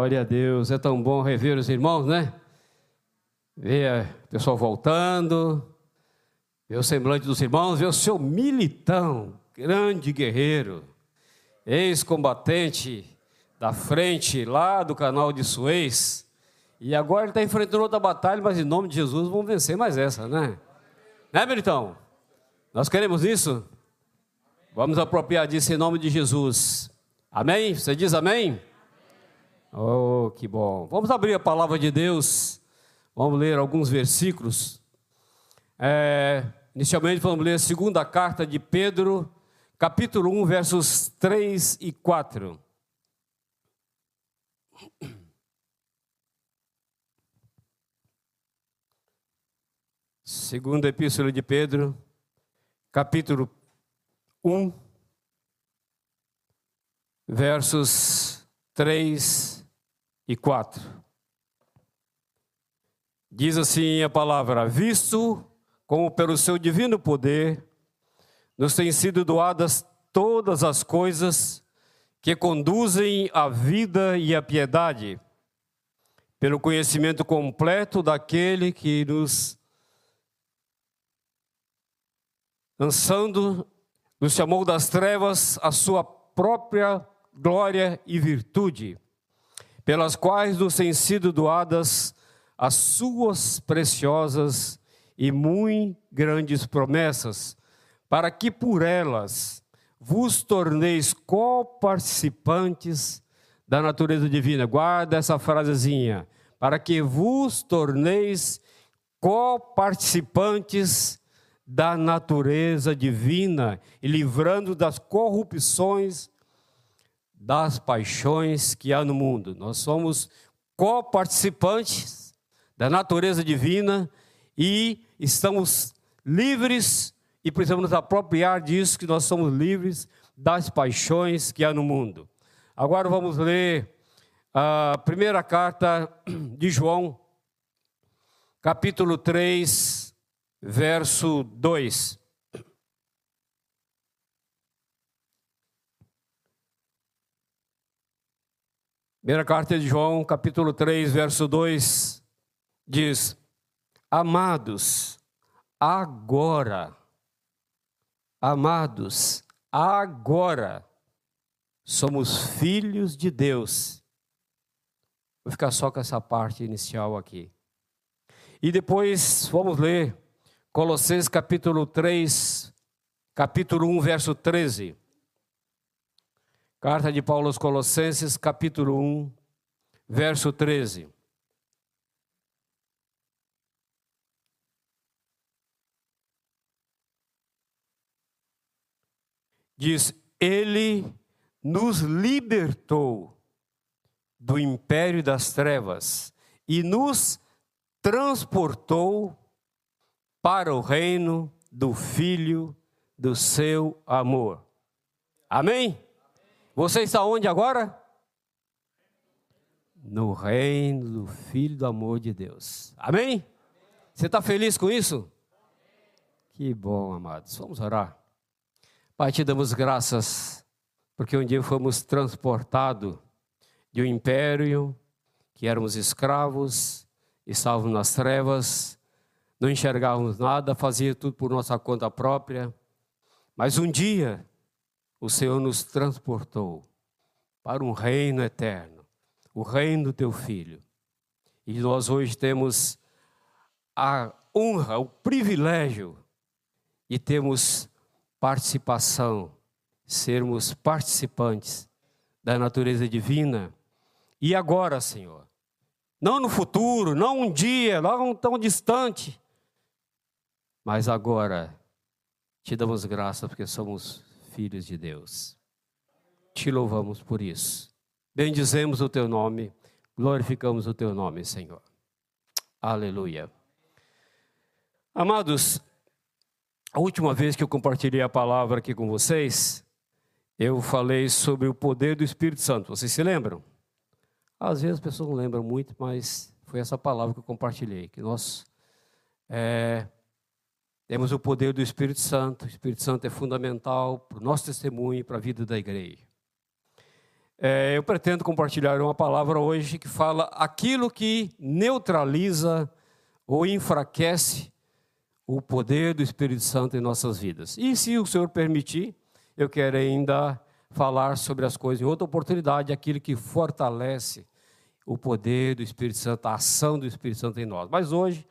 Glória a Deus, é tão bom rever os irmãos, né? Ver o pessoal voltando, ver o semblante dos irmãos, ver o seu militão, grande guerreiro, ex-combatente da frente lá do canal de Suez, e agora ele está enfrentando outra batalha, mas em nome de Jesus vamos vencer mais essa, né? Né, militão? Nós queremos isso? Vamos apropriar disso em nome de Jesus. Amém? Você diz amém? Oh, que bom. Vamos abrir a palavra de Deus. Vamos ler alguns versículos. É, inicialmente, vamos ler a segunda carta de Pedro, capítulo 1, versos 3 e 4. Segunda epístola de Pedro, capítulo 1, versos 3 e 4. Diz assim a palavra: Visto como pelo seu divino poder nos têm sido doadas todas as coisas que conduzem à vida e à piedade, pelo conhecimento completo daquele que nos lançando nos chamou das trevas a sua própria glória e virtude pelas quais nos têm sido doadas as suas preciosas e muito grandes promessas, para que por elas vos torneis coparticipantes da natureza divina. Guarda essa frasezinha. Para que vos torneis coparticipantes da natureza divina e livrando das corrupções das paixões que há no mundo. Nós somos coparticipantes da natureza divina e estamos livres e precisamos nos apropriar disso que nós somos livres das paixões que há no mundo. Agora vamos ler a primeira carta de João, capítulo 3, verso 2. Primeira carta de João, capítulo 3, verso 2, diz: Amados, agora, amados, agora somos filhos de Deus. Vou ficar só com essa parte inicial aqui. E depois vamos ler Colossenses capítulo 3, capítulo 1, verso 13. Carta de Paulo aos Colossenses, capítulo 1, verso 13. Diz: Ele nos libertou do império das trevas e nos transportou para o reino do Filho do seu amor. Amém? Você está onde agora? No reino do Filho do amor de Deus. Amém? Você está feliz com isso? Que bom, amados. Vamos orar. Pai, te damos graças, porque um dia fomos transportados de um império, que éramos escravos, estávamos nas trevas, não enxergávamos nada, fazia tudo por nossa conta própria. Mas um dia o Senhor nos transportou para um reino eterno, o reino do teu filho. E nós hoje temos a honra, o privilégio de termos participação, sermos participantes da natureza divina. E agora, Senhor, não no futuro, não um dia, não tão distante, mas agora te damos graça porque somos filhos de Deus. Te louvamos por isso. Bendizemos o teu nome, glorificamos o teu nome, Senhor. Aleluia. Amados, a última vez que eu compartilhei a palavra aqui com vocês, eu falei sobre o poder do Espírito Santo. Vocês se lembram? Às vezes as pessoas não lembram muito, mas foi essa palavra que eu compartilhei, que nós é, temos o poder do Espírito Santo. O Espírito Santo é fundamental para o nosso testemunho e para a vida da igreja. é, eu pretendo compartilhar uma palavra hoje que fala aquilo que neutraliza ou enfraquece o poder do Espírito Santo em nossas vidas. E se o Senhor permitir, eu quero ainda falar sobre as coisas em outra oportunidade, aquilo que fortalece o poder do Espírito Santo, a ação do Espírito Santo em nós. Mas hoje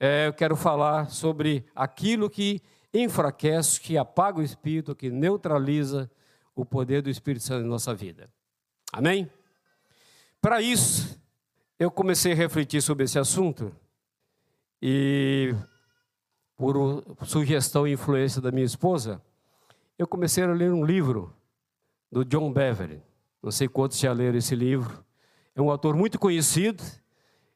é, eu quero falar sobre aquilo que enfraquece, que apaga o Espírito, que neutraliza o poder do Espírito Santo em nossa vida. Amém? Para isso, eu comecei a refletir sobre esse assunto e, por sugestão e influência da minha esposa, eu comecei a ler um livro do John Beverly. Não sei quantos já leram esse livro. É um autor muito conhecido.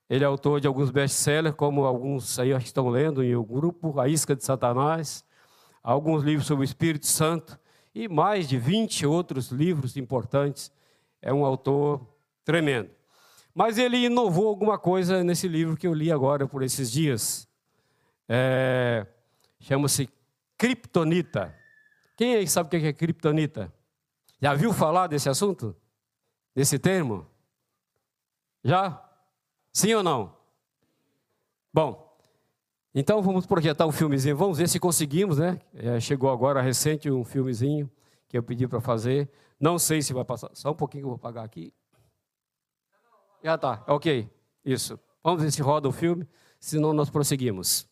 Ele é autor de alguns best-sellers, como alguns aí estão lendo em o grupo A Isca de Satanás, alguns livros sobre o Espírito Santo e mais de 20 outros livros importantes é um autor tremendo. Mas ele inovou alguma coisa nesse livro que eu li agora por esses dias. É, Chama-se Kryptonita. Quem aí sabe o que é Kryptonita? Já viu falar desse assunto? Desse termo? Já? Sim ou não? Bom, então vamos projetar um filmezinho. Vamos ver se conseguimos, né? É, chegou agora recente um filmezinho que eu pedi para fazer. Não sei se vai passar. Só um pouquinho que eu vou pagar aqui. Já tá, ok. Isso. Vamos ver se roda o filme, senão nós prosseguimos.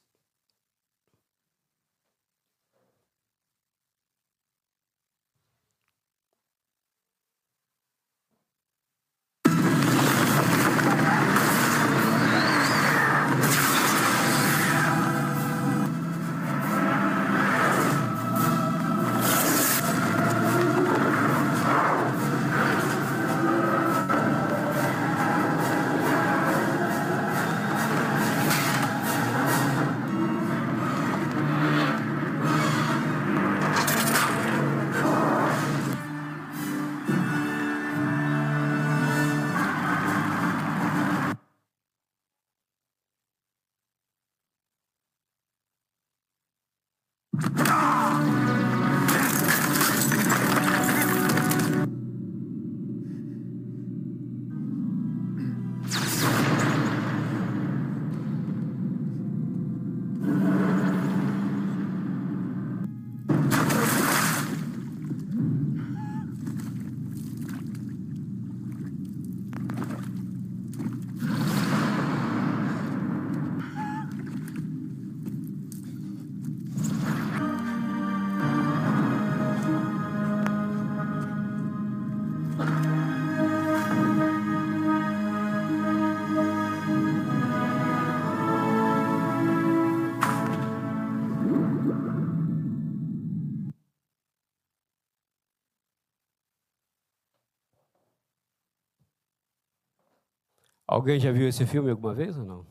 Alguém já viu esse filme alguma vez ou não?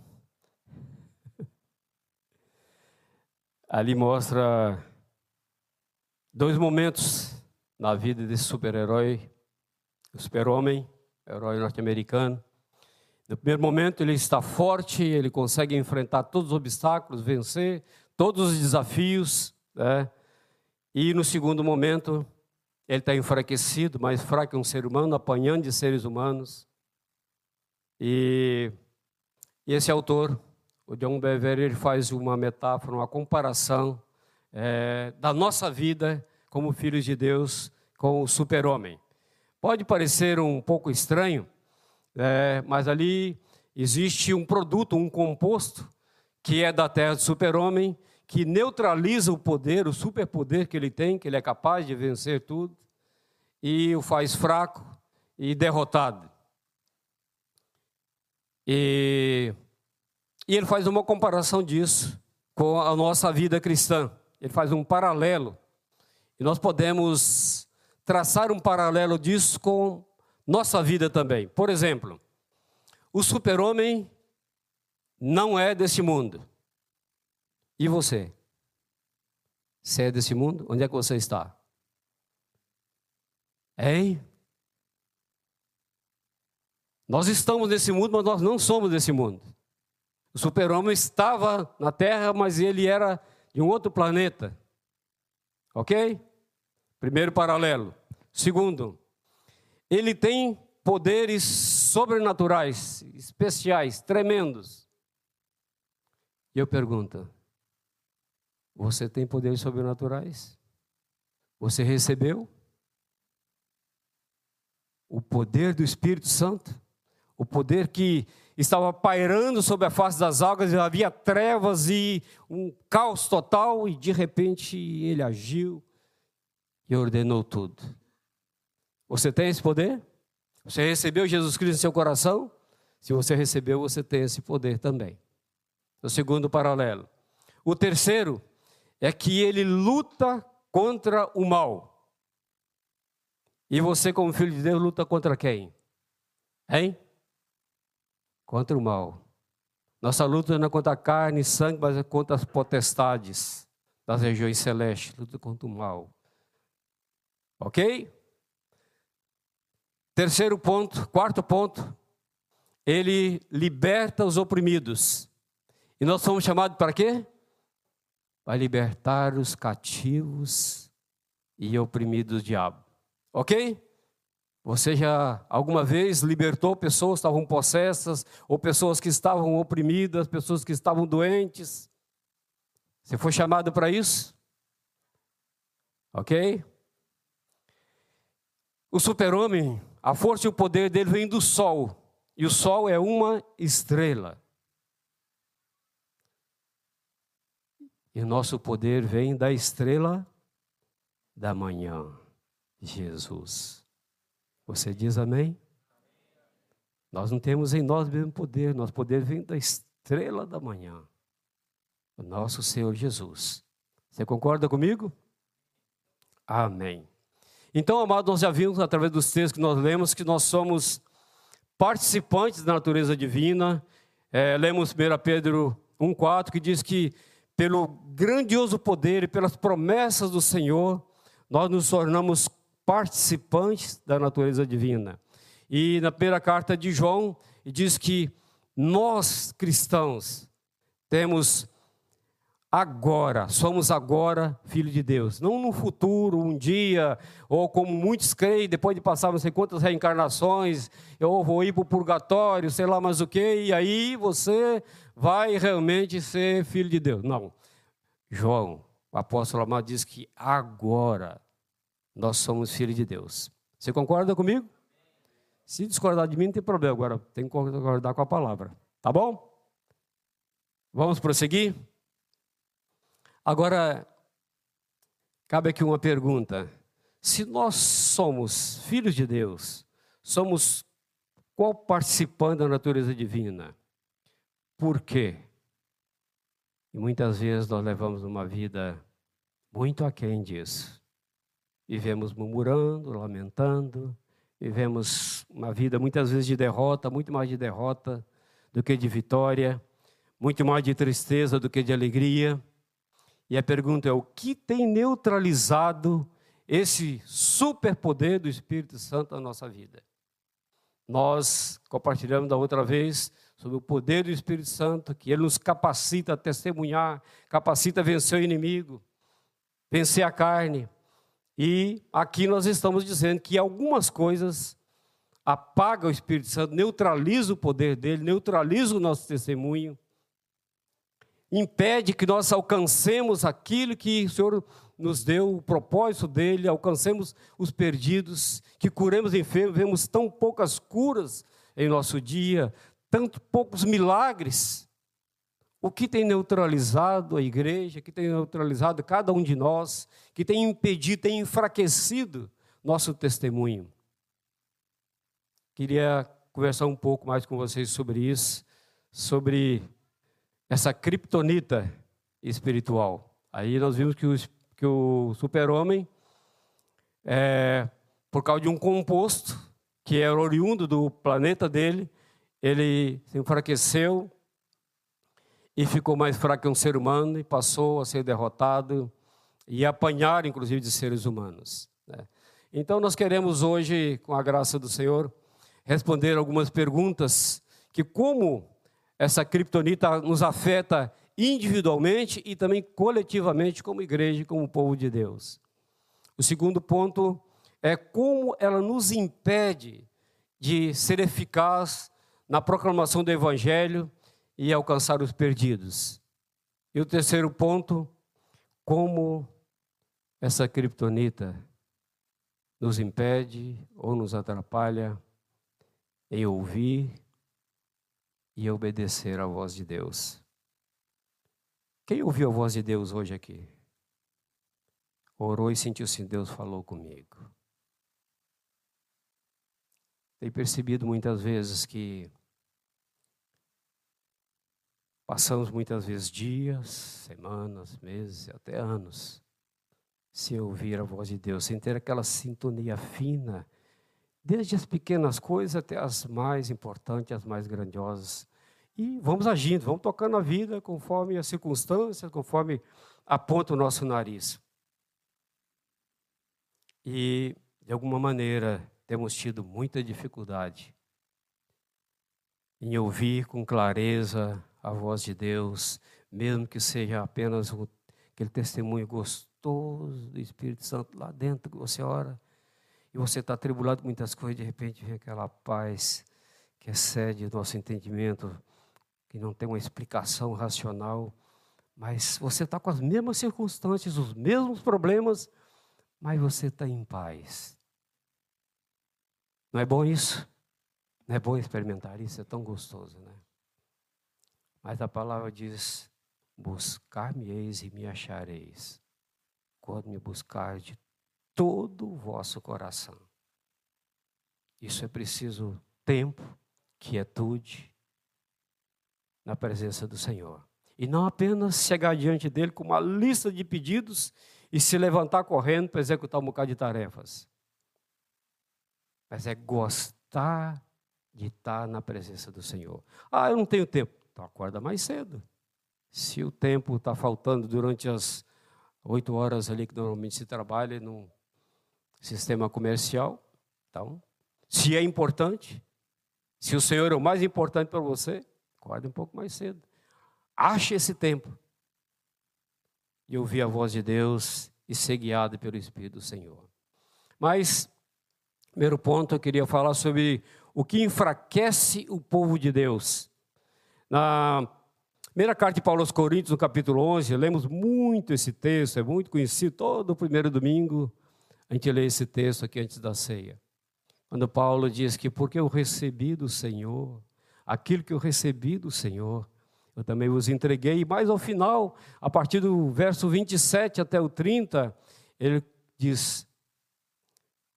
Ali mostra dois momentos na vida desse super-herói, super-homem, herói norte-americano. No primeiro momento ele está forte, ele consegue enfrentar todos os obstáculos, vencer todos os desafios, né? E no segundo momento ele está enfraquecido, mais fraco que um ser humano, apanhando de seres humanos. E esse autor, o John Bever, ele faz uma metáfora, uma comparação é, da nossa vida como filhos de Deus com o super-homem. Pode parecer um pouco estranho, é, mas ali existe um produto, um composto, que é da terra do super-homem, que neutraliza o poder, o superpoder que ele tem, que ele é capaz de vencer tudo, e o faz fraco e derrotado. E, e ele faz uma comparação disso com a nossa vida cristã. Ele faz um paralelo. E nós podemos traçar um paralelo disso com nossa vida também. Por exemplo, o super-homem não é desse mundo. E você? Você é desse mundo? Onde é que você está? Hein? Nós estamos nesse mundo, mas nós não somos desse mundo. O super-homem estava na Terra, mas ele era de um outro planeta. Ok? Primeiro paralelo. Segundo, ele tem poderes sobrenaturais, especiais, tremendos. E eu pergunto: você tem poderes sobrenaturais? Você recebeu? O poder do Espírito Santo? O poder que estava pairando sobre a face das águas, havia trevas e um caos total, e de repente ele agiu e ordenou tudo. Você tem esse poder? Você recebeu Jesus Cristo em seu coração? Se você recebeu, você tem esse poder também. O segundo paralelo. O terceiro é que ele luta contra o mal. E você, como filho de Deus, luta contra quem? Hein? Contra o mal. Nossa luta não é contra a carne e sangue, mas é contra as potestades das regiões celestes. Luta contra o mal. Ok? Terceiro ponto, quarto ponto, ele liberta os oprimidos. E nós somos chamados para quê? Para libertar os cativos e oprimidos do diabo. Ok? Você já alguma vez libertou pessoas que estavam possessas, ou pessoas que estavam oprimidas, pessoas que estavam doentes? Você foi chamado para isso? Ok? O super-homem a força e o poder dele vem do sol, e o sol é uma estrela. E o nosso poder vem da estrela da manhã, Jesus. Você diz amém? Nós não temos em nós mesmo poder, nosso poder vem da estrela da manhã, o nosso Senhor Jesus. Você concorda comigo? Amém. Então, amados, nós já vimos através dos textos que nós lemos que nós somos participantes da natureza divina. É, lemos 1 Pedro 1,4 que diz que pelo grandioso poder e pelas promessas do Senhor, nós nos tornamos participantes da natureza divina. E na primeira carta de João, diz que nós cristãos temos agora, somos agora filhos de Deus. Não no futuro, um dia, ou como muitos creem, depois de passar não sei quantas reencarnações, eu vou ir para o purgatório, sei lá mais o que, e aí você vai realmente ser filho de Deus. Não. João, o apóstolo amado, diz que agora nós somos filhos de Deus. Você concorda comigo? Se discordar de mim, não tem problema. Agora tem que concordar com a palavra. Tá bom? Vamos prosseguir? Agora, cabe aqui uma pergunta. Se nós somos filhos de Deus, somos qual participante da natureza divina? Por quê? E muitas vezes nós levamos uma vida muito aquém disso. Vivemos murmurando, lamentando, vivemos uma vida muitas vezes de derrota, muito mais de derrota do que de vitória, muito mais de tristeza do que de alegria. E a pergunta é: o que tem neutralizado esse superpoder do Espírito Santo na nossa vida? Nós compartilhamos da outra vez sobre o poder do Espírito Santo, que ele nos capacita a testemunhar, capacita a vencer o inimigo, vencer a carne. E aqui nós estamos dizendo que algumas coisas apaga o Espírito Santo, neutraliza o poder dele, neutraliza o nosso testemunho impede que nós alcancemos aquilo que o Senhor nos deu, o propósito dele, alcancemos os perdidos, que curemos enfermos, vemos tão poucas curas em nosso dia, tanto poucos milagres. O que tem neutralizado a igreja, que tem neutralizado cada um de nós, que tem impedido, tem enfraquecido nosso testemunho. Queria conversar um pouco mais com vocês sobre isso, sobre essa criptonita espiritual. Aí nós vimos que o, que o super-homem, é, por causa de um composto que era oriundo do planeta dele, ele se enfraqueceu e ficou mais fraco que um ser humano e passou a ser derrotado e apanhar, inclusive, de seres humanos. Né? Então, nós queremos hoje, com a graça do Senhor, responder algumas perguntas que, como essa criptonita nos afeta individualmente e também coletivamente como igreja, como povo de Deus. O segundo ponto é como ela nos impede de ser eficaz na proclamação do Evangelho e alcançar os perdidos. E o terceiro ponto, como essa criptonita nos impede ou nos atrapalha em ouvir e obedecer à voz de Deus. Quem ouviu a voz de Deus hoje aqui? Orou e sentiu assim: Deus falou comigo. Tenho percebido muitas vezes que passamos muitas vezes dias, semanas, meses, até anos, sem ouvir a voz de Deus, sem ter aquela sintonia fina, desde as pequenas coisas até as mais importantes, as mais grandiosas e vamos agindo, vamos tocando a vida conforme as circunstâncias, conforme aponta o nosso nariz. E, de alguma maneira, temos tido muita dificuldade em ouvir com clareza a voz de Deus, mesmo que seja apenas aquele testemunho gostoso do Espírito Santo lá dentro que você ora, e você está atribulado com muitas coisas, de repente vem aquela paz que excede o nosso entendimento, que não tem uma explicação racional, mas você está com as mesmas circunstâncias, os mesmos problemas, mas você está em paz. Não é bom isso? Não é bom experimentar isso? É tão gostoso, né? Mas a palavra diz: Buscar-me-eis e me achareis, quando me buscar de todo o vosso coração. Isso é preciso tempo, quietude, na presença do Senhor. E não apenas chegar diante dele com uma lista de pedidos e se levantar correndo para executar um bocado de tarefas. Mas é gostar de estar na presença do Senhor. Ah, eu não tenho tempo. Então acorda mais cedo. Se o tempo está faltando durante as oito horas ali que normalmente se trabalha no sistema comercial, então, se é importante, se o Senhor é o mais importante para você, Acorde um pouco mais cedo. Ache esse tempo. E ouvir a voz de Deus e ser guiado pelo Espírito do Senhor. Mas, primeiro ponto, eu queria falar sobre o que enfraquece o povo de Deus. Na primeira carta de Paulo aos Coríntios, no capítulo 11, lemos muito esse texto, é muito conhecido. Todo primeiro domingo a gente lê esse texto aqui antes da ceia. Quando Paulo diz que porque eu recebi do Senhor aquilo que eu recebi do Senhor, eu também vos entreguei. Mais ao final, a partir do verso 27 até o 30, ele diz: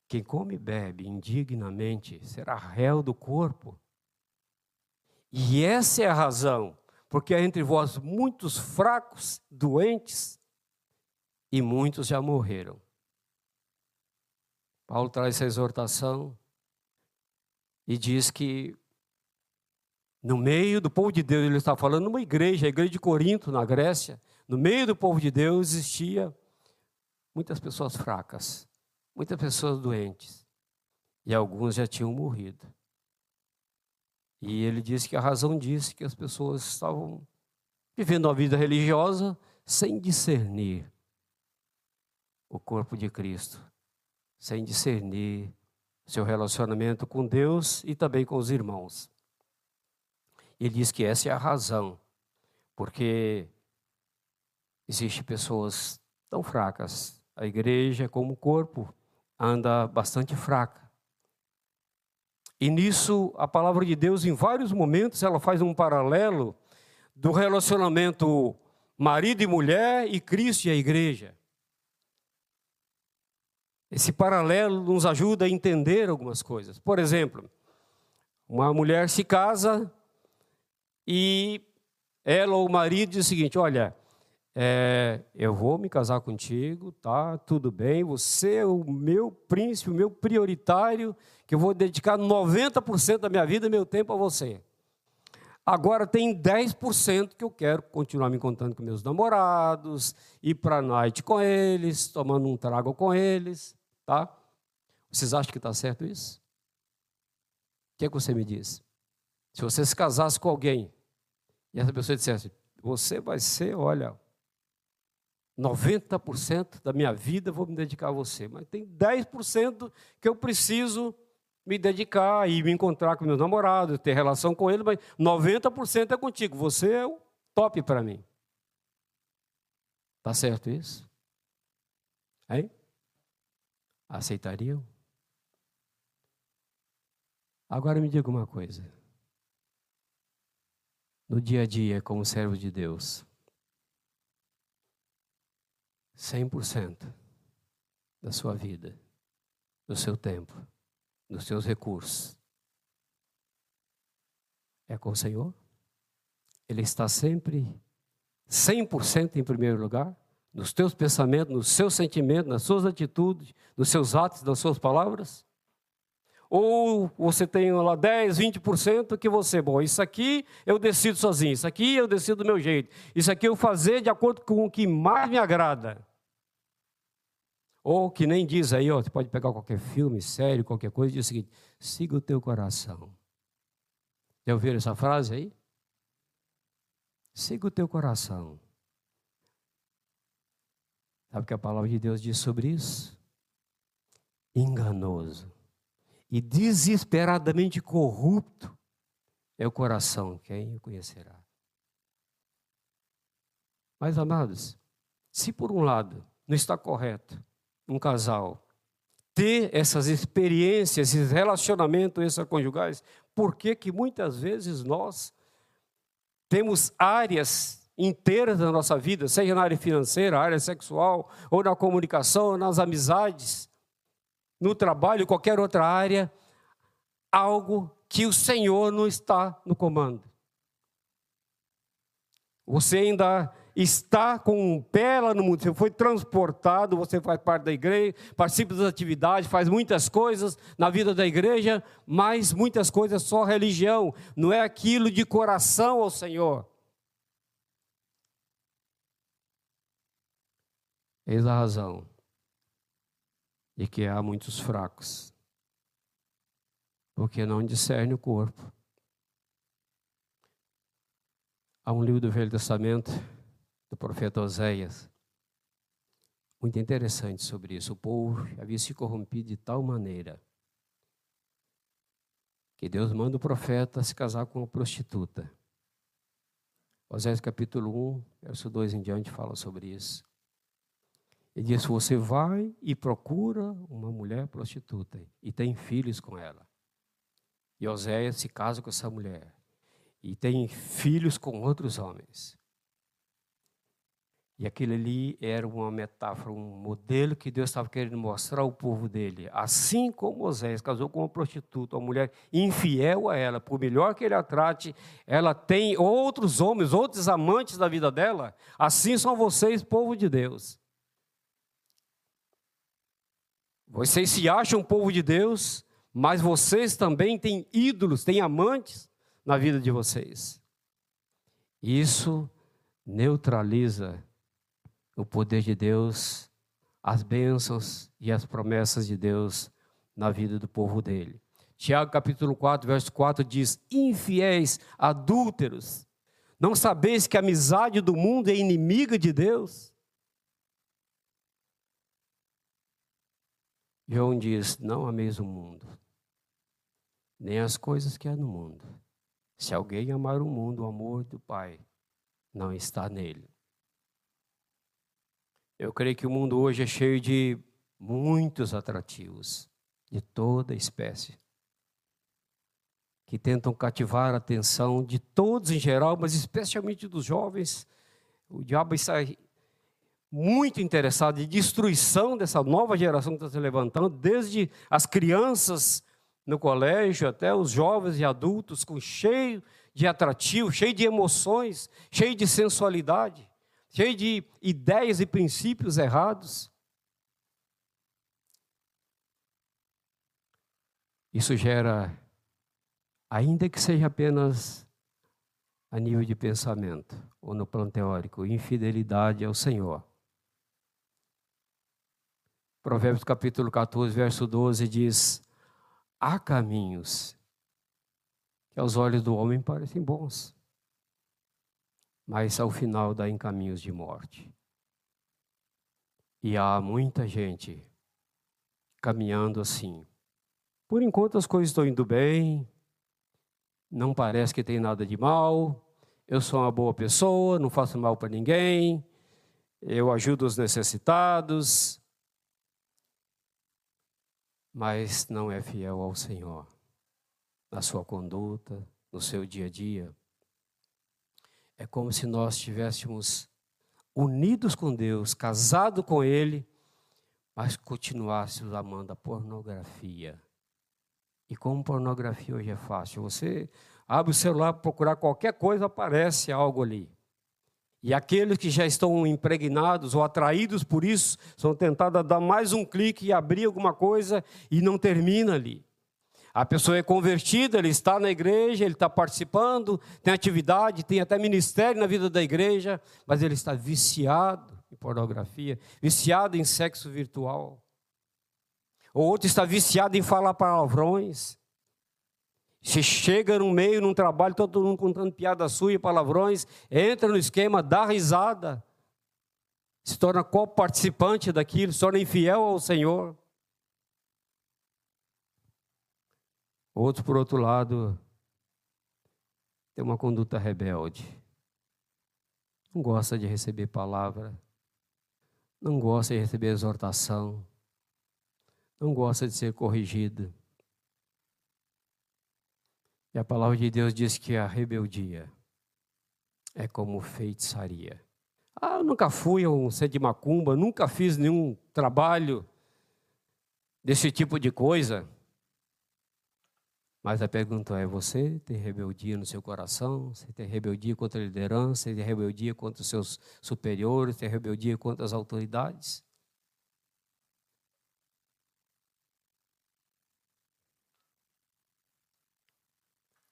Quem come e bebe indignamente será réu do corpo. E essa é a razão, porque há entre vós muitos fracos, doentes, e muitos já morreram. Paulo traz essa exortação e diz que no meio do povo de Deus, ele está falando numa igreja, a igreja de Corinto, na Grécia. No meio do povo de Deus existia muitas pessoas fracas, muitas pessoas doentes. E alguns já tinham morrido. E ele disse que a razão disso é que as pessoas estavam vivendo uma vida religiosa sem discernir o corpo de Cristo, sem discernir seu relacionamento com Deus e também com os irmãos. Ele diz que essa é a razão, porque existem pessoas tão fracas. A igreja, como corpo, anda bastante fraca. E nisso, a palavra de Deus, em vários momentos, ela faz um paralelo do relacionamento marido e mulher e Cristo e a igreja. Esse paralelo nos ajuda a entender algumas coisas. Por exemplo, uma mulher se casa e ela ou o marido diz o seguinte: Olha, é, eu vou me casar contigo, tá? Tudo bem, você é o meu príncipe, o meu prioritário, que eu vou dedicar 90% da minha vida, meu tempo a você. Agora tem 10% que eu quero continuar me contando com meus namorados, ir para a noite com eles, tomando um trago com eles, tá? Vocês acham que está certo isso? O que, é que você me diz? Se você se casasse com alguém e essa pessoa dissesse: Você vai ser, olha, 90% da minha vida vou me dedicar a você, mas tem 10% que eu preciso me dedicar e me encontrar com meu namorado, ter relação com ele, mas 90% é contigo. Você é o top para mim. Tá certo isso? Hein? Aceitariam? Agora me diga uma coisa. No dia a dia, como servo de Deus, 100% da sua vida, do seu tempo, dos seus recursos, é com o Senhor? Ele está sempre 100% em primeiro lugar? Nos teus pensamentos, nos seus sentimentos, nas suas atitudes, nos seus atos, nas suas palavras? Ou você tem lá 10, 20% que você, bom, isso aqui eu decido sozinho, isso aqui eu decido do meu jeito, isso aqui eu fazer de acordo com o que mais me agrada. Ou que nem diz aí, ó, você pode pegar qualquer filme, série, qualquer coisa, e diz o seguinte: siga o teu coração. Já ouviram essa frase aí? Siga o teu coração. Sabe o que a palavra de Deus diz sobre isso? Enganoso e desesperadamente corrupto é o coração, quem o conhecerá. Mas, amados, se por um lado não está correto um casal ter essas experiências, esses relacionamentos extraconjugais, por que que muitas vezes nós temos áreas inteiras da nossa vida, seja na área financeira, área sexual, ou na comunicação, ou nas amizades, no trabalho, qualquer outra área, algo que o Senhor não está no comando. Você ainda está com um pé lá no mundo, você foi transportado, você faz parte da igreja, participa das atividades, faz muitas coisas na vida da igreja, mas muitas coisas só religião, não é aquilo de coração ao Senhor. Eis a razão e que há muitos fracos, porque não discerne o corpo. Há um livro do Velho Testamento, do profeta Oséias, muito interessante sobre isso. O povo havia se corrompido de tal maneira que Deus manda o profeta se casar com uma prostituta. Oséias capítulo 1, verso 2 em diante fala sobre isso. Ele diz: Você vai e procura uma mulher prostituta e tem filhos com ela. E Oséias se casa com essa mulher e tem filhos com outros homens. E aquilo ali era uma metáfora, um modelo que Deus estava querendo mostrar ao povo dele. Assim como Moisés casou com uma prostituta, uma mulher infiel a ela, por melhor que ele a trate, ela tem outros homens, outros amantes da vida dela. Assim são vocês, povo de Deus. Vocês se acham povo de Deus, mas vocês também têm ídolos, têm amantes na vida de vocês. Isso neutraliza o poder de Deus, as bênçãos e as promessas de Deus na vida do povo dele. Tiago capítulo 4, verso 4 diz: Infiéis, adúlteros, não sabeis que a amizade do mundo é inimiga de Deus? João diz: Não ameis o mundo, nem as coisas que há no mundo. Se alguém amar o mundo, o amor do Pai não está nele. Eu creio que o mundo hoje é cheio de muitos atrativos, de toda espécie, que tentam cativar a atenção de todos em geral, mas especialmente dos jovens. O diabo está muito interessado em destruição dessa nova geração que está se levantando, desde as crianças no colégio até os jovens e adultos, com cheio de atrativo, cheio de emoções, cheio de sensualidade, cheio de ideias e princípios errados. Isso gera, ainda que seja apenas a nível de pensamento ou no plano teórico, infidelidade ao Senhor. Provérbios capítulo 14, verso 12 diz: Há caminhos que aos olhos do homem parecem bons, mas ao final dá em caminhos de morte. E há muita gente caminhando assim. Por enquanto as coisas estão indo bem, não parece que tem nada de mal, eu sou uma boa pessoa, não faço mal para ninguém, eu ajudo os necessitados, mas não é fiel ao Senhor na sua conduta, no seu dia a dia. É como se nós estivéssemos unidos com Deus, casados com Ele, mas continuássemos amando a pornografia. E como pornografia hoje é fácil, você abre o celular, procurar qualquer coisa, aparece algo ali. E aqueles que já estão impregnados ou atraídos por isso, são tentados a dar mais um clique e abrir alguma coisa e não termina ali. A pessoa é convertida, ele está na igreja, ele está participando, tem atividade, tem até ministério na vida da igreja, mas ele está viciado em pornografia, viciado em sexo virtual. Ou outro está viciado em falar palavrões. Se chega no meio, num trabalho, todo mundo contando piada sua e palavrões, entra no esquema, dá risada, se torna co-participante daquilo, se torna infiel ao Senhor. Outro, por outro lado, tem uma conduta rebelde. Não gosta de receber palavra, não gosta de receber exortação, não gosta de ser corrigido. E a palavra de Deus diz que a rebeldia é como feitiçaria. Ah, eu nunca fui a um centro de macumba, nunca fiz nenhum trabalho desse tipo de coisa. Mas a pergunta é: você tem rebeldia no seu coração? Você tem rebeldia contra a liderança? Você tem rebeldia contra os seus superiores? Tem rebeldia contra as autoridades?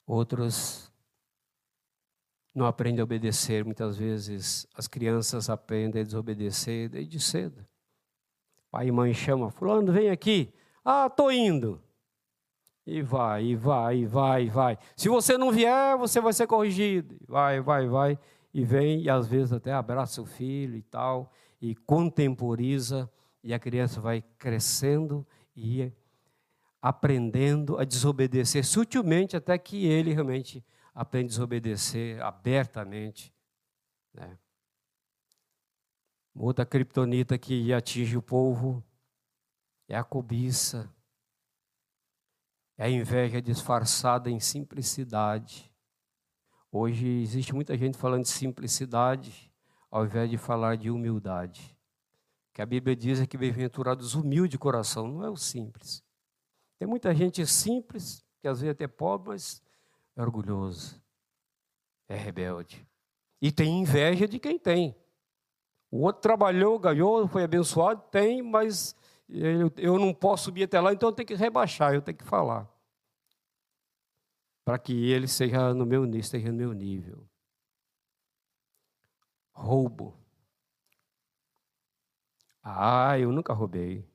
Outros não aprendem a obedecer. Muitas vezes as crianças aprendem a desobedecer desde cedo. Pai e mãe chamam, fulano, vem aqui. Ah, estou indo. E vai, e vai, e vai, e vai. Se você não vier, você vai ser corrigido. Vai, vai, vai. E vem, e às vezes até abraça o filho e tal, e contemporiza, e a criança vai crescendo e aprendendo a desobedecer sutilmente, até que ele realmente aprende a desobedecer abertamente. Né? Outra criptonita que atinge o povo é a cobiça é a inveja disfarçada em simplicidade. Hoje existe muita gente falando de simplicidade, ao invés de falar de humildade. Que a Bíblia diz é que bem-aventurados humildes de coração, não é o simples. Tem muita gente simples, que às vezes é até pobre, mas é orgulhoso, é rebelde. E tem inveja de quem tem. O outro trabalhou, ganhou, foi abençoado, tem, mas eu, eu não posso subir até lá, então eu tenho que rebaixar, eu tenho que falar. Para que ele seja no meu, esteja no meu nível. Roubo. Ah, eu nunca roubei.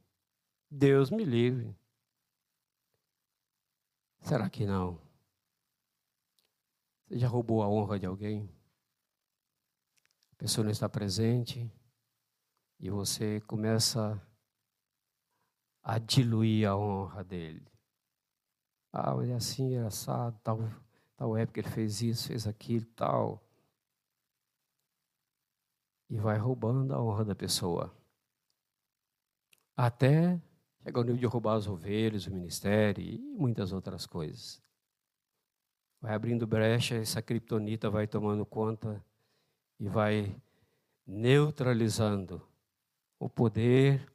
Deus me livre. Será que não? Você já roubou a honra de alguém? A pessoa não está presente e você começa a diluir a honra dele. Ah, mas é assim, é assado, tal, tal época ele fez isso, fez aquilo, tal. E vai roubando a honra da pessoa. Até chegar ao nível de roubar as ovelhas, o ministério e muitas outras coisas. Vai abrindo brecha, essa criptonita vai tomando conta e vai neutralizando o poder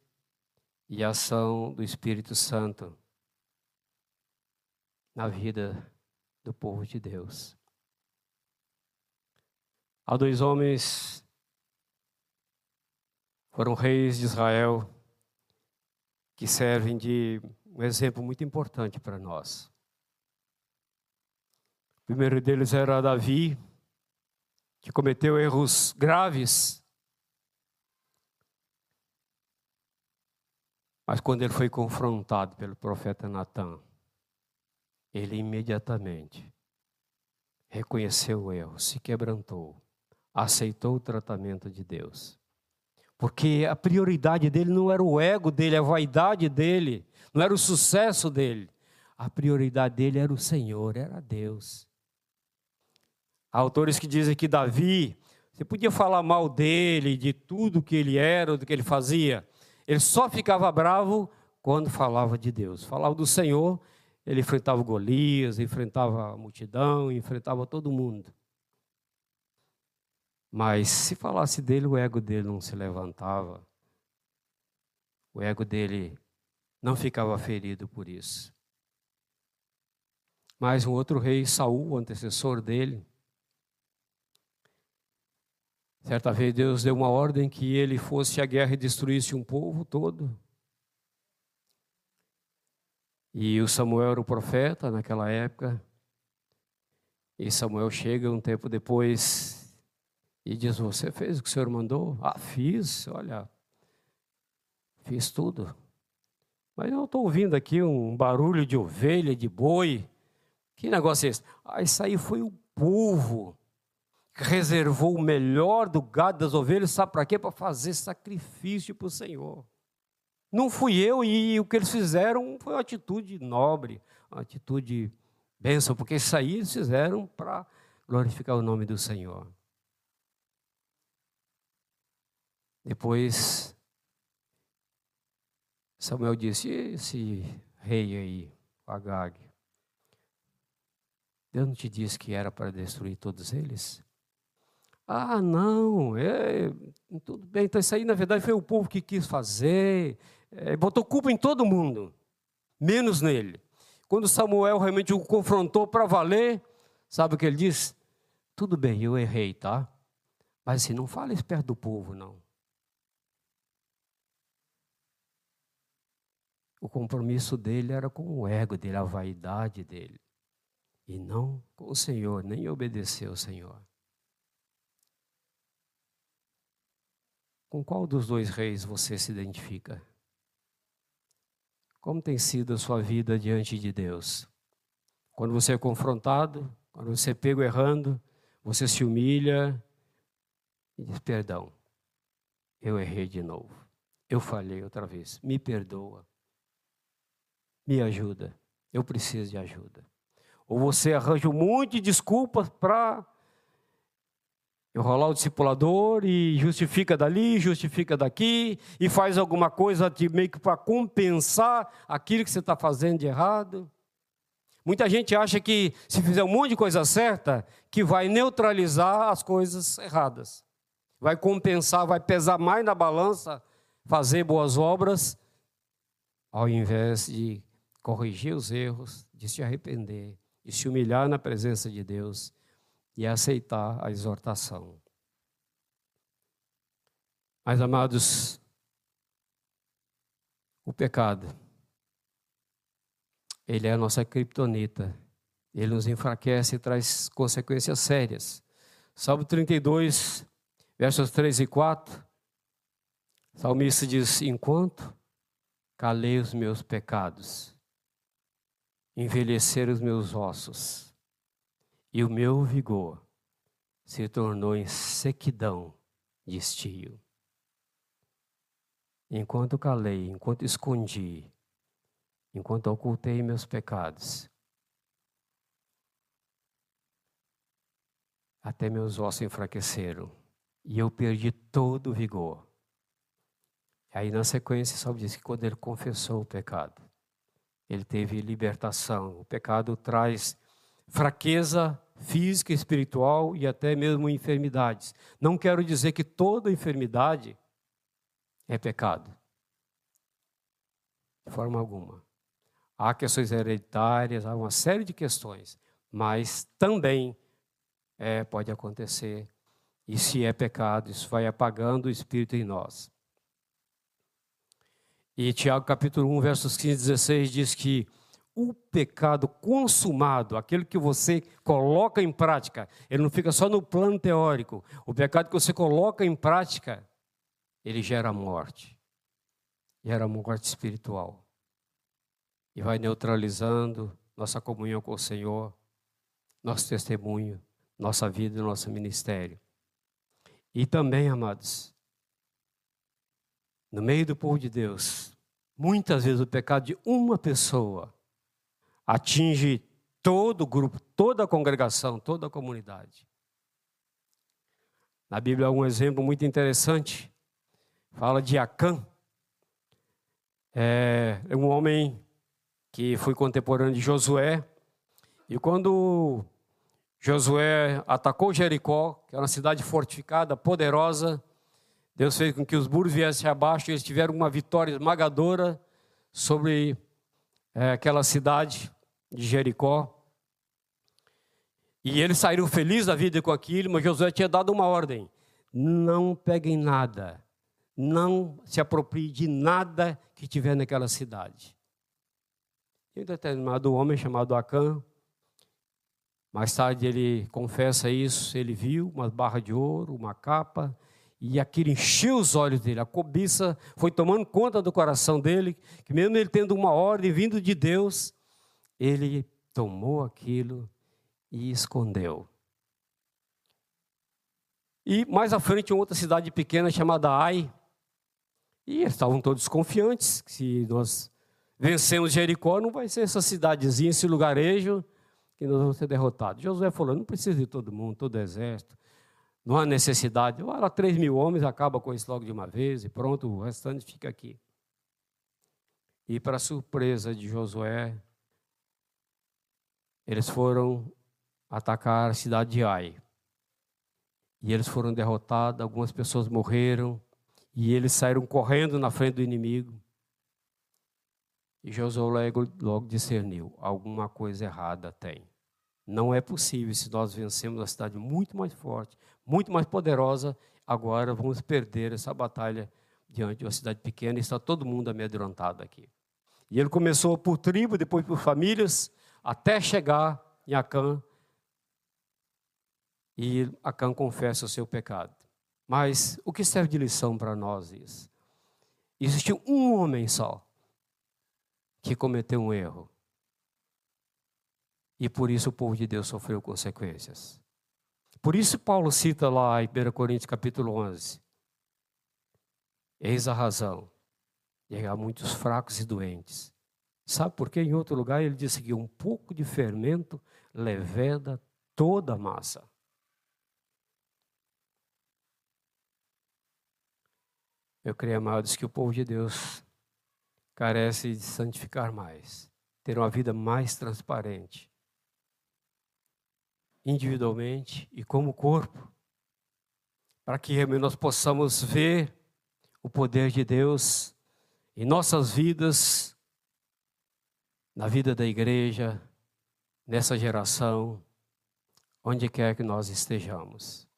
e a ação do Espírito Santo na vida do povo de Deus. Há dois homens, foram reis de Israel, que servem de um exemplo muito importante para nós. O primeiro deles era Davi, que cometeu erros graves Mas quando ele foi confrontado pelo profeta Natan, ele imediatamente reconheceu o erro, se quebrantou, aceitou o tratamento de Deus. Porque a prioridade dele não era o ego dele, a vaidade dele, não era o sucesso dele. A prioridade dele era o Senhor, era Deus. Há autores que dizem que Davi, você podia falar mal dele, de tudo que ele era, do que ele fazia. Ele só ficava bravo quando falava de Deus. Falava do Senhor, ele enfrentava Golias, enfrentava a multidão, enfrentava todo mundo. Mas se falasse dele, o ego dele não se levantava. O ego dele não ficava ferido por isso. Mas um outro rei, Saul, o antecessor dele, Certa vez Deus deu uma ordem que ele fosse à guerra e destruísse um povo todo. E o Samuel era o profeta naquela época. E Samuel chega um tempo depois e diz: Você fez o que o Senhor mandou? Ah, fiz, olha, fiz tudo. Mas eu estou ouvindo aqui um barulho de ovelha, de boi. Que negócio é esse? Ah, isso aí foi o povo reservou o melhor do gado das ovelhas, sabe para quê? Para fazer sacrifício para o Senhor. Não fui eu e o que eles fizeram foi uma atitude nobre, uma atitude bênção, porque isso aí eles fizeram para glorificar o nome do Senhor. Depois, Samuel disse: esse rei aí, Agag, Deus não te disse que era para destruir todos eles? Ah, não, é, tudo bem. Então, isso aí, na verdade, foi o povo que quis fazer, é, botou culpa em todo mundo, menos nele. Quando Samuel realmente o confrontou para valer, sabe o que ele disse? Tudo bem, eu errei, tá? Mas assim, não fale perto do povo, não. O compromisso dele era com o ego dele, a vaidade dele. E não com o Senhor, nem obedecer ao Senhor. Com qual dos dois reis você se identifica? Como tem sido a sua vida diante de Deus? Quando você é confrontado, quando você é pego errando, você se humilha e diz: Perdão, eu errei de novo, eu falhei outra vez, me perdoa, me ajuda, eu preciso de ajuda. Ou você arranja um monte de desculpas para enrolar o discipulador e justifica dali, justifica daqui, e faz alguma coisa meio que para compensar aquilo que você está fazendo de errado. Muita gente acha que se fizer um monte de coisa certa, que vai neutralizar as coisas erradas. Vai compensar, vai pesar mais na balança fazer boas obras, ao invés de corrigir os erros, de se arrepender, de se humilhar na presença de Deus e aceitar a exortação. Mas, amados, o pecado, ele é a nossa criptonita. Ele nos enfraquece e traz consequências sérias. Salmo 32, versos 3 e 4. O salmista diz: Enquanto calei os meus pecados, envelheceram os meus ossos e o meu vigor se tornou em sequidão de estio. Enquanto calei, enquanto escondi, enquanto ocultei meus pecados, até meus ossos enfraqueceram e eu perdi todo o vigor. Aí na sequência, só diz que quando ele confessou o pecado, ele teve libertação. O pecado traz fraqueza física, espiritual e até mesmo enfermidades. Não quero dizer que toda enfermidade é pecado. De forma alguma. Há questões hereditárias, há uma série de questões, mas também é, pode acontecer. E se é pecado, isso vai apagando o espírito em nós. E Tiago capítulo 1, versos 15 e 16 diz que o pecado consumado, aquele que você coloca em prática, ele não fica só no plano teórico. O pecado que você coloca em prática, ele gera morte. Gera morte espiritual. E vai neutralizando nossa comunhão com o Senhor, nosso testemunho, nossa vida nosso ministério. E também, amados, no meio do povo de Deus, muitas vezes o pecado de uma pessoa atinge todo o grupo, toda a congregação, toda a comunidade. Na Bíblia há um exemplo muito interessante. Fala de Acã. É, é um homem que foi contemporâneo de Josué. E quando Josué atacou Jericó, que era uma cidade fortificada, poderosa, Deus fez com que os muros viessem abaixo e eles tiveram uma vitória esmagadora sobre é, aquela cidade de Jericó. E eles saíram felizes da vida com aquilo, mas Josué tinha dado uma ordem: não peguem nada, não se aproprie de nada que tiver naquela cidade. E um determinado homem chamado Acã, mais tarde ele confessa isso, ele viu uma barra de ouro, uma capa, e aquilo encheu os olhos dele, a cobiça foi tomando conta do coração dele, que mesmo ele tendo uma ordem vindo de Deus, ele tomou aquilo e escondeu. E mais à frente, outra cidade pequena chamada Ai, e eles estavam todos confiantes que se nós vencemos Jericó, não vai ser essa cidadezinha, esse lugarejo, que nós vamos ser derrotados. Josué falou: não precisa de todo mundo, todo exército. Não há necessidade. Olha, 3 mil homens, acaba com isso logo de uma vez e pronto, o restante fica aqui. E para surpresa de Josué, eles foram atacar a cidade de Ai. E eles foram derrotados, algumas pessoas morreram, e eles saíram correndo na frente do inimigo. E Josué logo discerniu: alguma coisa errada tem. Não é possível se nós vencemos uma cidade muito mais forte, muito mais poderosa, agora vamos perder essa batalha diante de uma cidade pequena e está todo mundo amedrontado aqui. E ele começou por tribo, depois por famílias, até chegar em Acã. E Acã confessa o seu pecado. Mas o que serve de lição para nós isso? Existiu um homem só que cometeu um erro. E por isso o povo de Deus sofreu consequências. Por isso Paulo cita lá em 1 Coríntios capítulo 11. Eis a razão. E há muitos fracos e doentes. Sabe por quê? Em outro lugar ele disse que um pouco de fermento leveda toda a massa. Eu creio, amados, que o povo de Deus carece de santificar mais, ter uma vida mais transparente, individualmente e como corpo, para que nós possamos ver o poder de Deus em nossas vidas, na vida da igreja, nessa geração, onde quer que nós estejamos.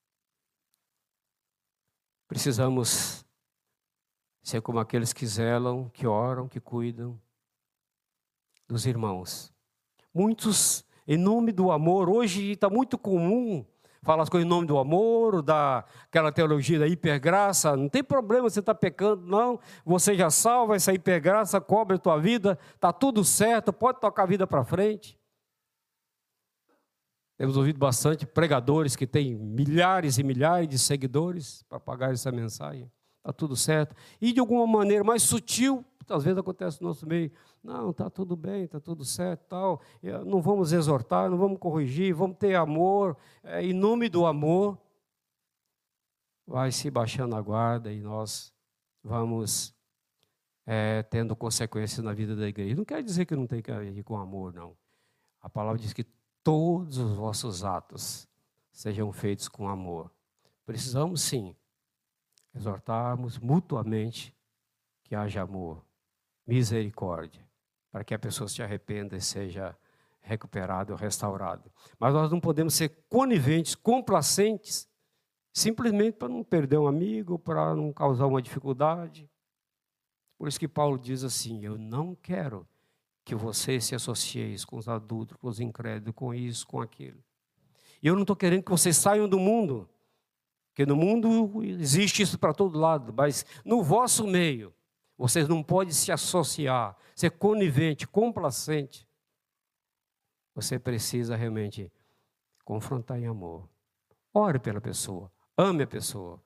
Precisamos ser como aqueles que zelam, que oram, que cuidam dos irmãos. Muitos em nome do amor. Hoje está muito comum falar as coisas em nome do amor, da aquela teologia da hipergraça. Não tem problema você estar tá pecando, não. Você já salva, essa hipergraça cobre a tua vida, está tudo certo, pode tocar a vida para frente. Temos ouvido bastante pregadores que têm milhares e milhares de seguidores para pagar essa mensagem. Está tudo certo. E de alguma maneira mais sutil, às vezes acontece no nosso meio. Não, está tudo bem, está tudo certo, tal. Não vamos exortar, não vamos corrigir, vamos ter amor. É, em nome do amor, vai se baixando a guarda e nós vamos é, tendo consequências na vida da igreja. Não quer dizer que não tem que agir com amor, não. A palavra diz que todos os vossos atos sejam feitos com amor. Precisamos sim exortarmos mutuamente que haja amor misericórdia, para que a pessoa se arrependa e seja recuperada ou restaurada. Mas nós não podemos ser coniventes, complacentes, simplesmente para não perder um amigo, para não causar uma dificuldade. Por isso que Paulo diz assim: Eu não quero que vocês se associem com os adultos, com os incrédulos, com isso, com aquilo. E eu não estou querendo que vocês saiam do mundo, porque no mundo existe isso para todo lado, mas no vosso meio, vocês não podem se associar, ser conivente, complacente. Você precisa realmente confrontar em amor. Ore pela pessoa, ame a pessoa,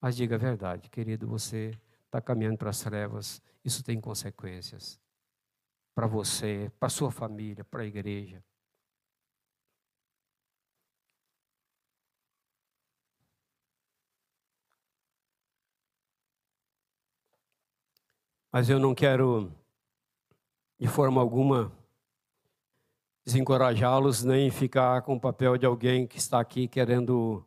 mas diga a verdade, querido, você está caminhando para as trevas. Isso tem consequências para você, para sua família, para a igreja. Mas eu não quero, de forma alguma, desencorajá-los, nem ficar com o papel de alguém que está aqui querendo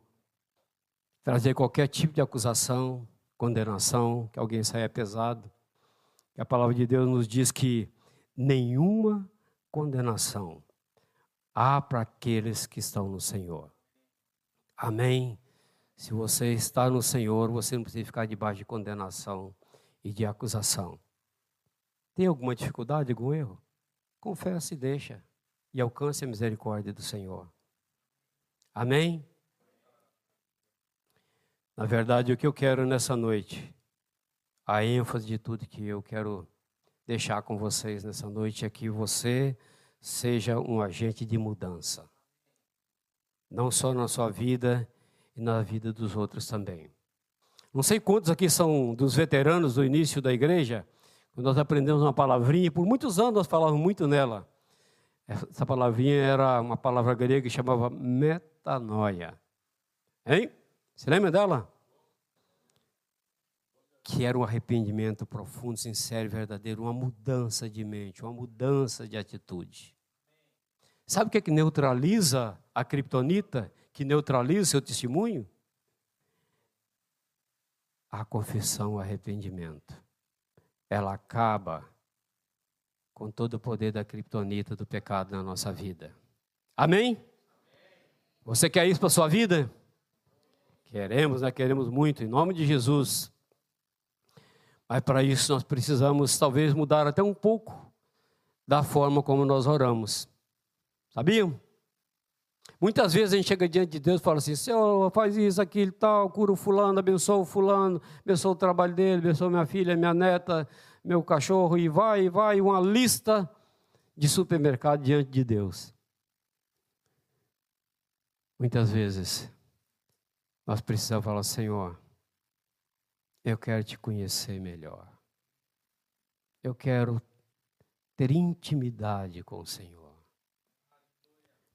trazer qualquer tipo de acusação, condenação, que alguém saia pesado. a palavra de Deus nos diz que nenhuma condenação há para aqueles que estão no Senhor. Amém? Se você está no Senhor, você não precisa ficar debaixo de condenação e de acusação. Tem alguma dificuldade, algum erro? Confesse e deixa. E alcance a misericórdia do Senhor. Amém? Na verdade, o que eu quero nessa noite, a ênfase de tudo que eu quero deixar com vocês nessa noite é que você seja um agente de mudança. Não só na sua vida e na vida dos outros também. Não sei quantos aqui são dos veteranos do início da igreja, quando nós aprendemos uma palavrinha, por muitos anos nós falávamos muito nela. Essa palavrinha era uma palavra grega que chamava metanoia. Hein? Você lembra dela? Que era um arrependimento profundo, sincero e verdadeiro, uma mudança de mente, uma mudança de atitude. Sabe o que, é que neutraliza a criptonita? Que neutraliza seu testemunho? A confissão, o arrependimento. Ela acaba com todo o poder da criptonita do pecado na nossa vida. Amém? Você quer isso para sua vida? Queremos, né? Queremos muito, em nome de Jesus. Mas para isso nós precisamos talvez mudar até um pouco da forma como nós oramos. Sabiam? Muitas vezes a gente chega diante de Deus e fala assim: Senhor, faz isso, aquilo, tal, cura o fulano, abençoa o fulano, abençoa o trabalho dele, abençoa minha filha, minha neta, meu cachorro, e vai, e vai, uma lista de supermercado diante de Deus. Muitas vezes nós precisamos falar: Senhor, eu quero te conhecer melhor. Eu quero ter intimidade com o Senhor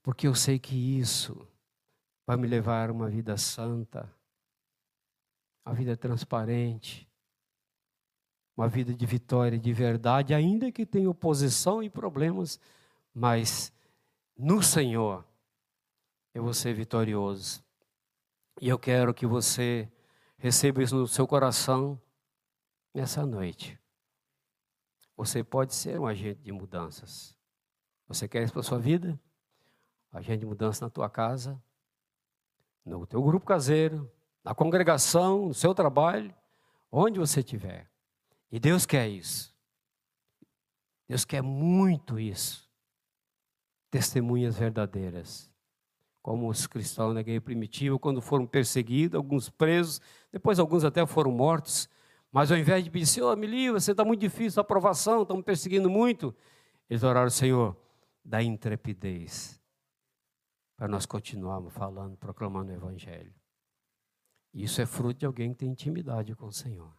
porque eu sei que isso vai me levar a uma vida santa, a vida transparente, uma vida de vitória, de verdade, ainda que tenha oposição e problemas, mas no Senhor eu vou ser vitorioso. E eu quero que você receba isso no seu coração nessa noite. Você pode ser um agente de mudanças. Você quer isso para a sua vida? Agente de mudança na tua casa, no teu grupo caseiro, na congregação, no seu trabalho, onde você estiver. E Deus quer isso. Deus quer muito isso. Testemunhas verdadeiras. Como os cristãos na igreja primitiva, quando foram perseguidos, alguns presos, depois alguns até foram mortos. Mas ao invés de pedir, Senhor, me livra, você está muito difícil, a aprovação, estamos perseguindo muito. Eles oraram, Senhor, da intrepidez para nós continuarmos falando, proclamando o Evangelho. Isso é fruto de alguém que tem intimidade com o Senhor.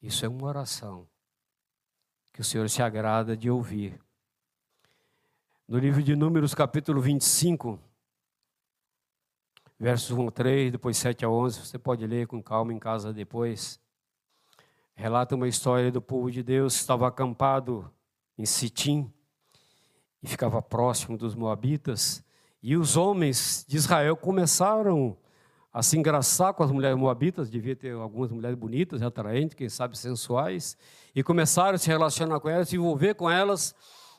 Isso é uma oração que o Senhor se agrada de ouvir. No livro de Números, capítulo 25, versos 1 a 3, depois 7 a 11, você pode ler com calma em casa depois. Relata uma história do povo de Deus que estava acampado em Sitim, e ficava próximo dos Moabitas. E os homens de Israel começaram a se engraçar com as mulheres moabitas, devia ter algumas mulheres bonitas, atraentes, quem sabe sensuais, e começaram a se relacionar com elas, se envolver com elas.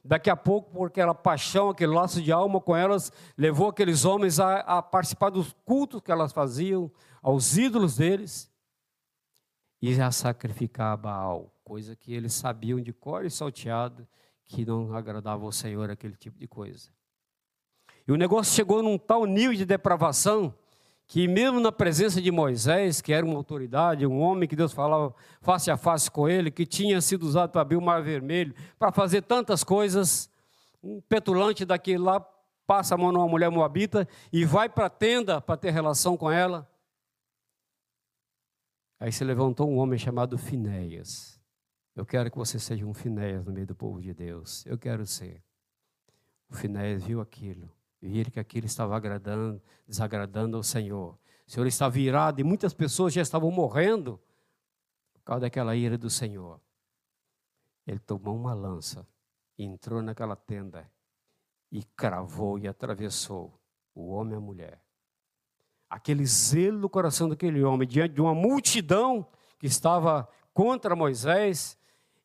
Daqui a pouco, porque aquela paixão, aquele laço de alma com elas, levou aqueles homens a, a participar dos cultos que elas faziam, aos ídolos deles, e a sacrificar a Baal, coisa que eles sabiam de cor e salteado, que não agradava ao Senhor aquele tipo de coisa. E o negócio chegou num tal nível de depravação que mesmo na presença de Moisés, que era uma autoridade, um homem que Deus falava face a face com ele, que tinha sido usado para abrir o Mar Vermelho, para fazer tantas coisas, um petulante daquele lá passa a mão numa mulher moabita e vai para a tenda para ter relação com ela. Aí se levantou um homem chamado Finéias. Eu quero que você seja um Finéias no meio do povo de Deus. Eu quero ser. O Finéias viu aquilo, viu que aquilo estava agradando, desagradando ao Senhor. O Senhor estava virado e muitas pessoas já estavam morrendo por causa daquela ira do Senhor. Ele tomou uma lança, entrou naquela tenda e cravou e atravessou o homem e a mulher aquele zelo no coração daquele homem, diante de uma multidão que estava contra Moisés,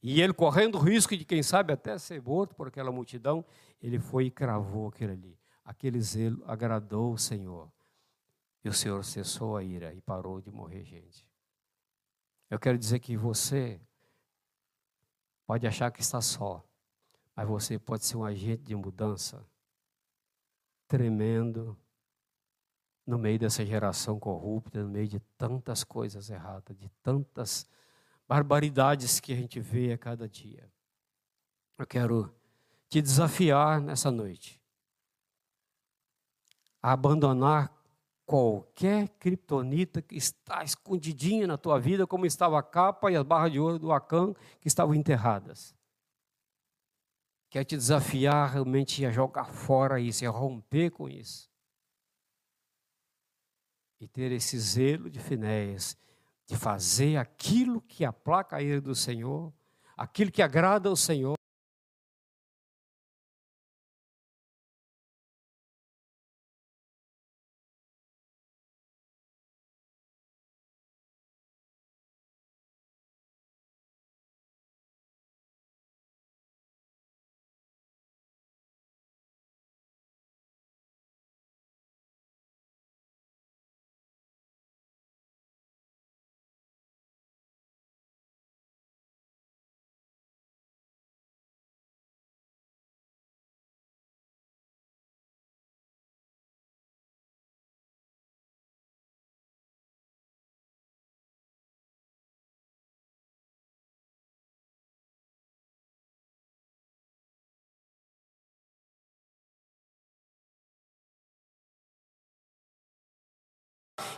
e ele correndo o risco de, quem sabe, até ser morto por aquela multidão, ele foi e cravou aquele ali. Aquele zelo agradou o Senhor. E o Senhor cessou a ira e parou de morrer gente. Eu quero dizer que você pode achar que está só, mas você pode ser um agente de mudança tremendo no meio dessa geração corrupta, no meio de tantas coisas erradas, de tantas barbaridades que a gente vê a cada dia. Eu quero te desafiar nessa noite a abandonar qualquer criptonita que está escondidinha na tua vida, como estava a capa e as barras de ouro do Acã que estavam enterradas. Quero te desafiar realmente a jogar fora isso, a romper com isso e ter esse zelo de Finéias, de fazer aquilo que aplaca a ira do Senhor, aquilo que agrada ao Senhor.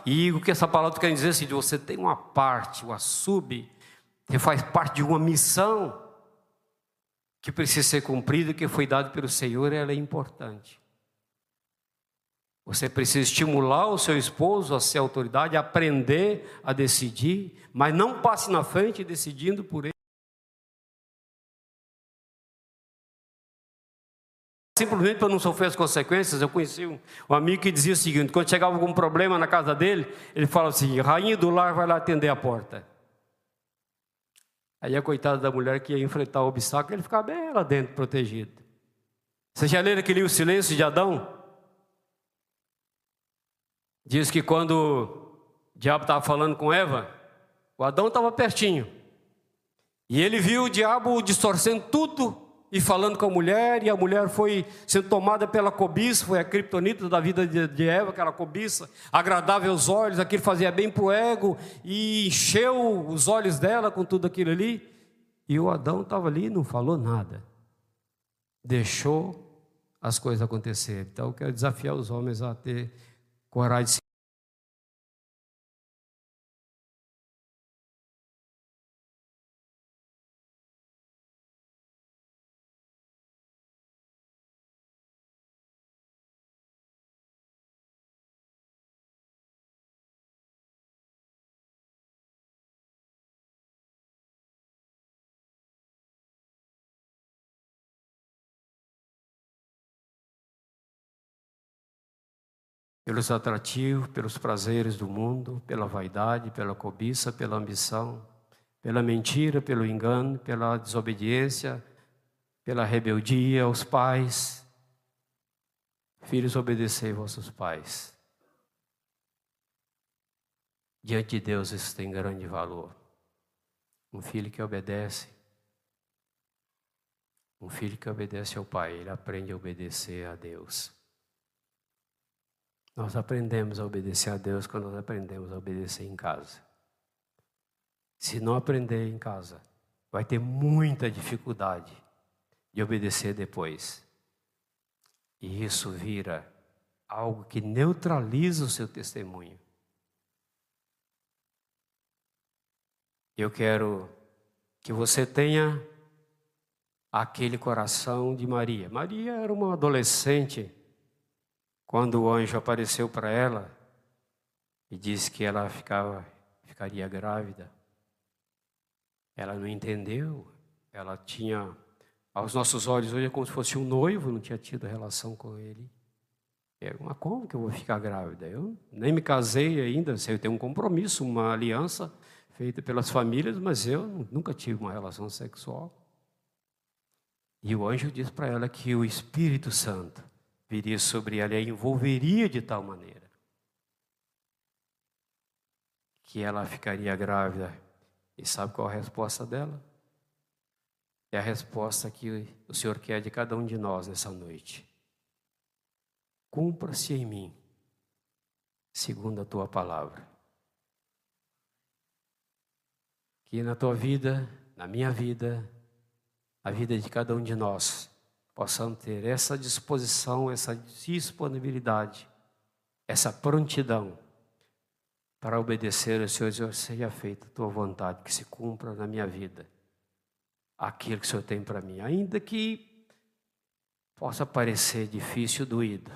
E o que essa palavra quer dizer é assim, você tem uma parte, uma sub, que faz parte de uma missão que precisa ser cumprida, que foi dada pelo Senhor, ela é importante. Você precisa estimular o seu esposo a ser autoridade, aprender a decidir, mas não passe na frente decidindo por ele. Simplesmente para não sofrer as consequências, eu conheci um, um, amigo que dizia o seguinte: quando chegava algum problema na casa dele, ele falava assim: rainha do lar vai lá atender a porta. Aí a coitada da mulher que ia enfrentar o obstáculo, ele ficava bem lá dentro, protegido. Você já leram aquele O Silêncio de Adão? Diz que quando o diabo estava falando com Eva, o Adão estava pertinho. E ele viu o diabo distorcendo tudo e falando com a mulher, e a mulher foi sendo tomada pela cobiça, foi a criptonita da vida de Eva, aquela cobiça, agradável aos olhos, aquilo fazia bem para o ego, e encheu os olhos dela com tudo aquilo ali, e o Adão estava ali e não falou nada, deixou as coisas acontecerem. Então eu quero desafiar os homens a ter coragem de pelos atrativos, pelos prazeres do mundo, pela vaidade, pela cobiça, pela ambição, pela mentira, pelo engano, pela desobediência, pela rebeldia aos pais. Filhos, obedecei vossos pais. Diante de Deus isso tem grande valor. Um filho que obedece, um filho que obedece ao pai, ele aprende a obedecer a Deus. Nós aprendemos a obedecer a Deus quando nós aprendemos a obedecer em casa. Se não aprender em casa, vai ter muita dificuldade de obedecer depois. E isso vira algo que neutraliza o seu testemunho. Eu quero que você tenha aquele coração de Maria. Maria era uma adolescente quando o anjo apareceu para ela e disse que ela ficava, ficaria grávida. Ela não entendeu, ela tinha, aos nossos olhos hoje é como se fosse um noivo, não tinha tido relação com ele. É, mas como que eu vou ficar grávida? Eu nem me casei ainda, eu tenho um compromisso, uma aliança feita pelas famílias, mas eu nunca tive uma relação sexual. E o anjo disse para ela que o Espírito Santo viria sobre ela e a envolveria de tal maneira que ela ficaria grávida. E sabe qual a resposta dela? É a resposta que o Senhor quer de cada um de nós nessa noite. Cumpra-se em mim, segundo a tua palavra. Que na tua vida, na minha vida, a vida de cada um de nós, possamos ter essa disposição, essa disponibilidade, essa prontidão para obedecer ao Senhor, Senhor, seja feita a tua vontade, que se cumpra na minha vida aquilo que o Senhor tem para mim, ainda que possa parecer difícil, doído,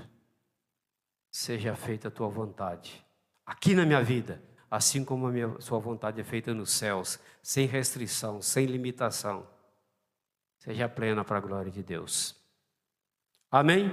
seja feita a tua vontade aqui na minha vida, assim como a minha sua vontade é feita nos céus, sem restrição, sem limitação. Seja plena para a glória de Deus. Amém?